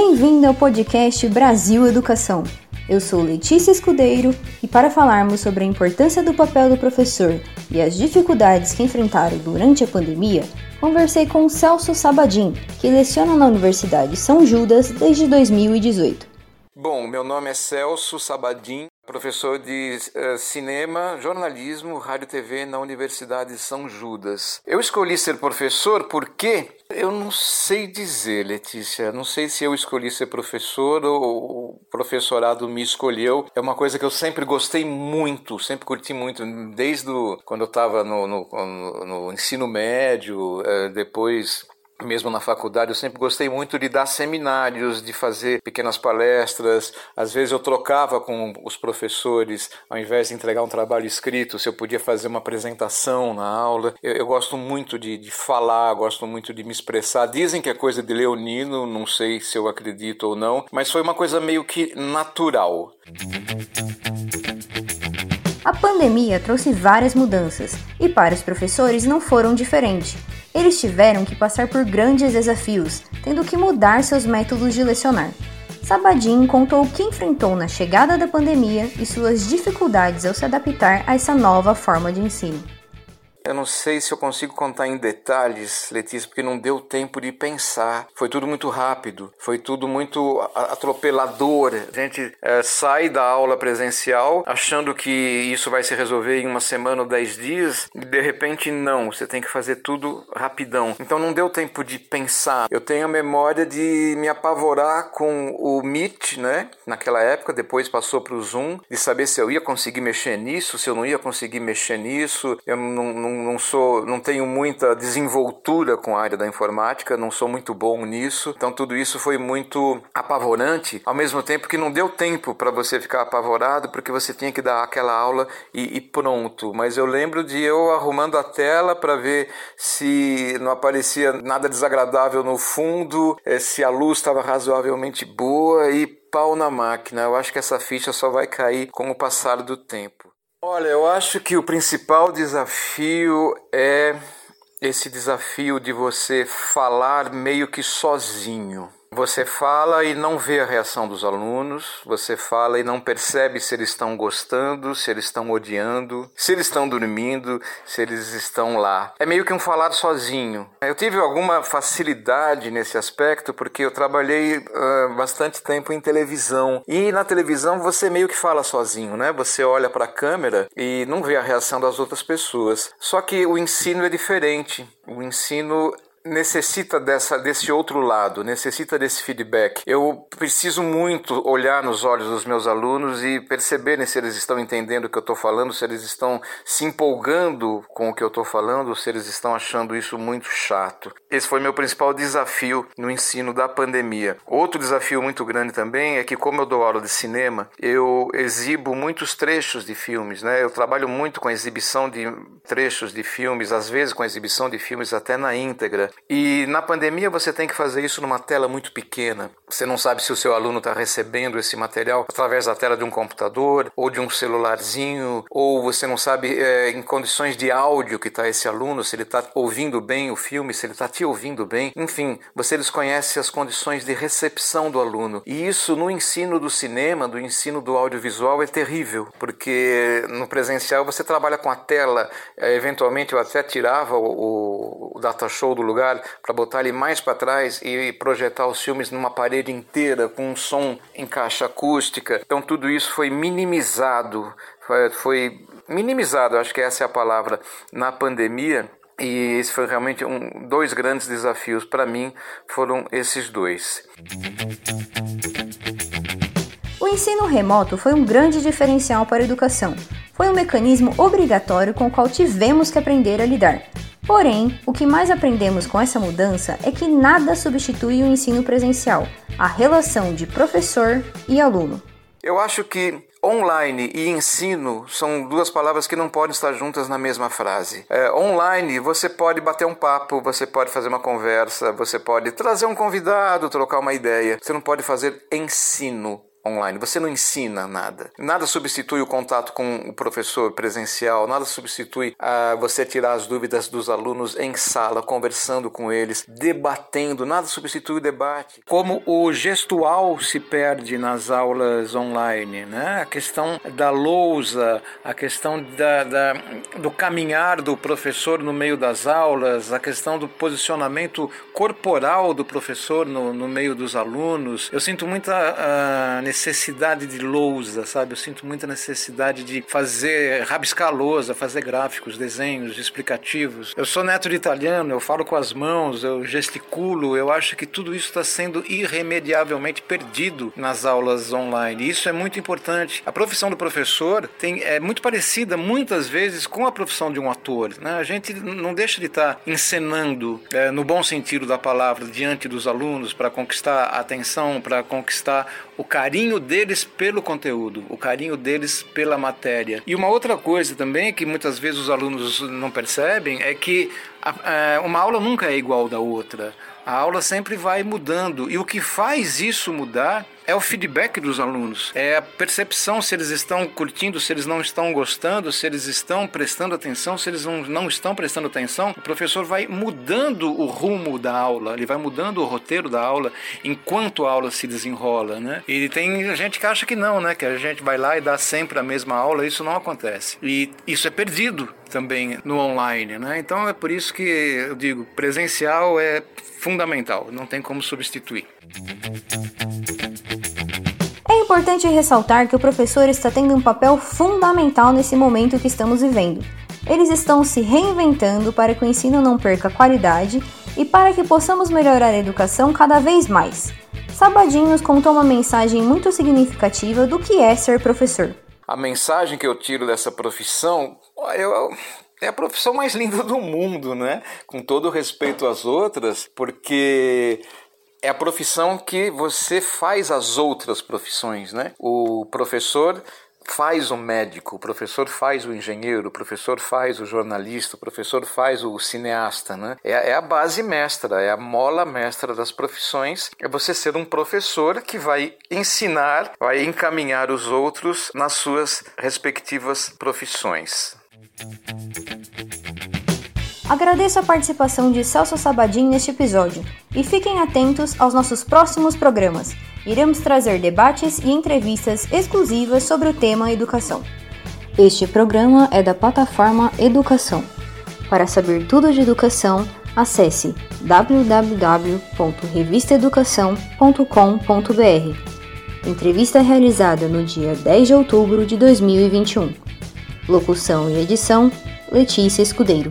Bem-vindo ao podcast Brasil Educação. Eu sou Letícia Escudeiro e para falarmos sobre a importância do papel do professor e as dificuldades que enfrentaram durante a pandemia, conversei com Celso Sabadim, que leciona na Universidade São Judas desde 2018. Bom, meu nome é Celso Sabadim, professor de uh, cinema, jornalismo, rádio e TV na Universidade de São Judas. Eu escolhi ser professor porque eu não sei dizer, Letícia. Não sei se eu escolhi ser professor ou o professorado me escolheu. É uma coisa que eu sempre gostei muito, sempre curti muito, desde o, quando eu estava no, no, no, no, ensino médio, uh, depois mesmo na faculdade, eu sempre gostei muito de dar seminários, de fazer pequenas palestras. Às vezes eu trocava com os professores, ao invés de entregar um trabalho escrito, se eu podia fazer uma apresentação na aula. Eu, eu gosto muito de, de, falar, gosto muito de me expressar. Dizem que é coisa de leonino, não sei se eu acredito ou não, mas foi uma coisa meio que natural. A pandemia trouxe várias mudanças e para os professores não foram diferentes. Eles tiveram que passar por grandes desafios, tendo que mudar seus métodos de lecionar. Sabadim contou o que enfrentou na chegada da pandemia e suas dificuldades ao se adaptar a essa nova forma de ensino. Eu não sei se eu consigo contar em detalhes, Letícia, porque não deu tempo de pensar. Foi tudo muito rápido, foi tudo muito atropelador. A gente é, sai da aula presencial achando que isso vai se resolver em uma semana ou dez dias, e de repente não, você tem que fazer tudo rapidão. Então não deu tempo de pensar. Eu tenho a memória de me apavorar com o Meet, né? Naquela época, depois passou para o Zoom, de saber se eu ia conseguir mexer nisso, se eu não ia conseguir mexer nisso. Eu não, não não sou, não tenho muita desenvoltura com a área da informática, não sou muito bom nisso. Então tudo isso foi muito apavorante, ao mesmo tempo que não deu tempo para você ficar apavorado, porque você tinha que dar aquela aula e, e pronto. Mas eu lembro de eu arrumando a tela para ver se não aparecia nada desagradável no fundo, eh, se a luz estava razoavelmente boa e pau na máquina. Eu acho que essa ficha só vai cair com o passar do tempo. Olha, eu acho que o principal desafio é esse desafio de você falar meio que sozinho. Você fala e não vê a reação dos alunos, você fala e não percebe se eles estão gostando, se eles estão odiando, se eles estão dormindo, se eles estão lá. É meio que um falar sozinho. Eu tive alguma facilidade nesse aspecto porque eu trabalhei uh, bastante tempo em televisão e na televisão você meio que fala sozinho, né? Você olha para a câmera e não vê a reação das outras pessoas. Só que o ensino é diferente. O ensino necessita dessa, desse outro lado, necessita desse feedback. Eu preciso muito olhar nos olhos dos meus alunos e perceber se eles estão entendendo o que eu estou falando, se eles estão se empolgando com o que eu estou falando, se eles estão achando isso muito chato. Esse foi meu principal desafio no ensino da pandemia. Outro desafio muito grande também é que, como eu dou aula de cinema, eu exibo muitos trechos de filmes, né? Eu trabalho muito com a exibição de trechos de filmes, às vezes com a exibição de filmes até na íntegra. E na pandemia você tem que fazer isso numa tela muito pequena. Você não sabe se o seu aluno está recebendo esse material através da tela de um computador ou de um celularzinho, ou você não sabe é, em condições de áudio que está esse aluno, se ele está ouvindo bem o filme, se ele está te ouvindo bem. Enfim, você desconhece as condições de recepção do aluno. E isso no ensino do cinema, do ensino do audiovisual é terrível, porque no presencial você trabalha com a tela. É, eventualmente eu até tirava o, o data show do lugar lugar para botar ele mais para trás e projetar os filmes numa parede inteira com um som em caixa acústica. Então tudo isso foi minimizado, foi, minimizado, acho que essa é a palavra, na pandemia. E esse foi realmente um, dois grandes desafios para mim, foram esses dois. O ensino remoto foi um grande diferencial para a educação. Foi um mecanismo obrigatório com o qual tivemos que aprender a lidar. Porém, o que mais aprendemos com essa mudança é que nada substitui o ensino presencial, a relação de professor e aluno. Eu acho que Online e ensino são duas palavras que não podem estar juntas na mesma frase. É, online, você pode bater um papo, você pode fazer uma conversa, você pode trazer um convidado, trocar uma ideia. Você não pode fazer ensino. Online. Você não ensina nada. Nada substitui o contato com o professor presencial, nada substitui a você tirar as dúvidas dos alunos em sala, conversando com eles, debatendo, nada substitui o debate. Como o gestual se perde nas aulas online, né? A questão da lousa, a questão da, da do caminhar do professor no meio das aulas, a questão do posicionamento corporal do professor no, no meio dos alunos. Eu sinto muita uh, necessidade de lousa, sabe? Eu sinto muita necessidade de fazer, rabiscar lousa, fazer gráficos, desenhos explicativos. Eu sou neto de italiano, eu falo com as mãos, eu gesticulo, eu acho que tudo isso está sendo irremediavelmente perdido nas aulas online. E isso é muito importante. A profissão do professor tem, é muito parecida, muitas vezes, com a profissão de um ator. Né? A gente não deixa de estar tá encenando, é, no bom sentido da palavra, diante dos alunos, para conquistar a atenção, para conquistar o carinho deles pelo conteúdo, o carinho deles pela matéria. E uma outra coisa também que muitas vezes os alunos não percebem é que a, uma aula nunca é igual da outra. A aula sempre vai mudando e o que faz isso mudar é o feedback dos alunos, é a percepção se eles estão curtindo, se eles não estão gostando, se eles estão prestando atenção, se eles não, estão prestando atenção. O professor vai mudando o rumo da aula, ele vai mudando o roteiro da aula enquanto a aula se desenrola, né? E tem gente que acha que não, né? Que a gente vai lá e dá sempre a mesma aula, isso não acontece. E isso é perdido também no online, né? Então é por isso que eu digo, presencial é fundamental, não tem como substituir. Importante ressaltar que o professor está tendo um papel fundamental nesse momento que estamos vivendo. Eles estão se reinventando para que o ensino não perca qualidade e para que possamos melhorar a educação cada vez mais. Sabadinhos contou uma mensagem muito significativa do que é ser professor. A mensagem que eu tiro dessa profissão, eu, é a profissão mais linda do mundo, né? Com todo respeito às outras, porque é a profissão que você faz as outras profissões, né? O professor faz o médico, o professor faz o engenheiro, o professor faz o jornalista, o professor faz o cineasta, né? É, é, a base mestra, é a mola mestra das profissões. É você ser um professor que vai ensinar, vai encaminhar os outros nas suas respectivas profissões. Agradeço a participação de Celso Sabadin neste episódio e fiquem atentos aos nossos próximos programas. Iremos trazer debates e entrevistas exclusivas sobre o tema educação. Este programa é da plataforma Educação. Para saber tudo de educação, acesse www.revistaeducação.com.br. Entrevista realizada no dia 10 de outubro de 2021. Locução e edição: Letícia Escudeiro.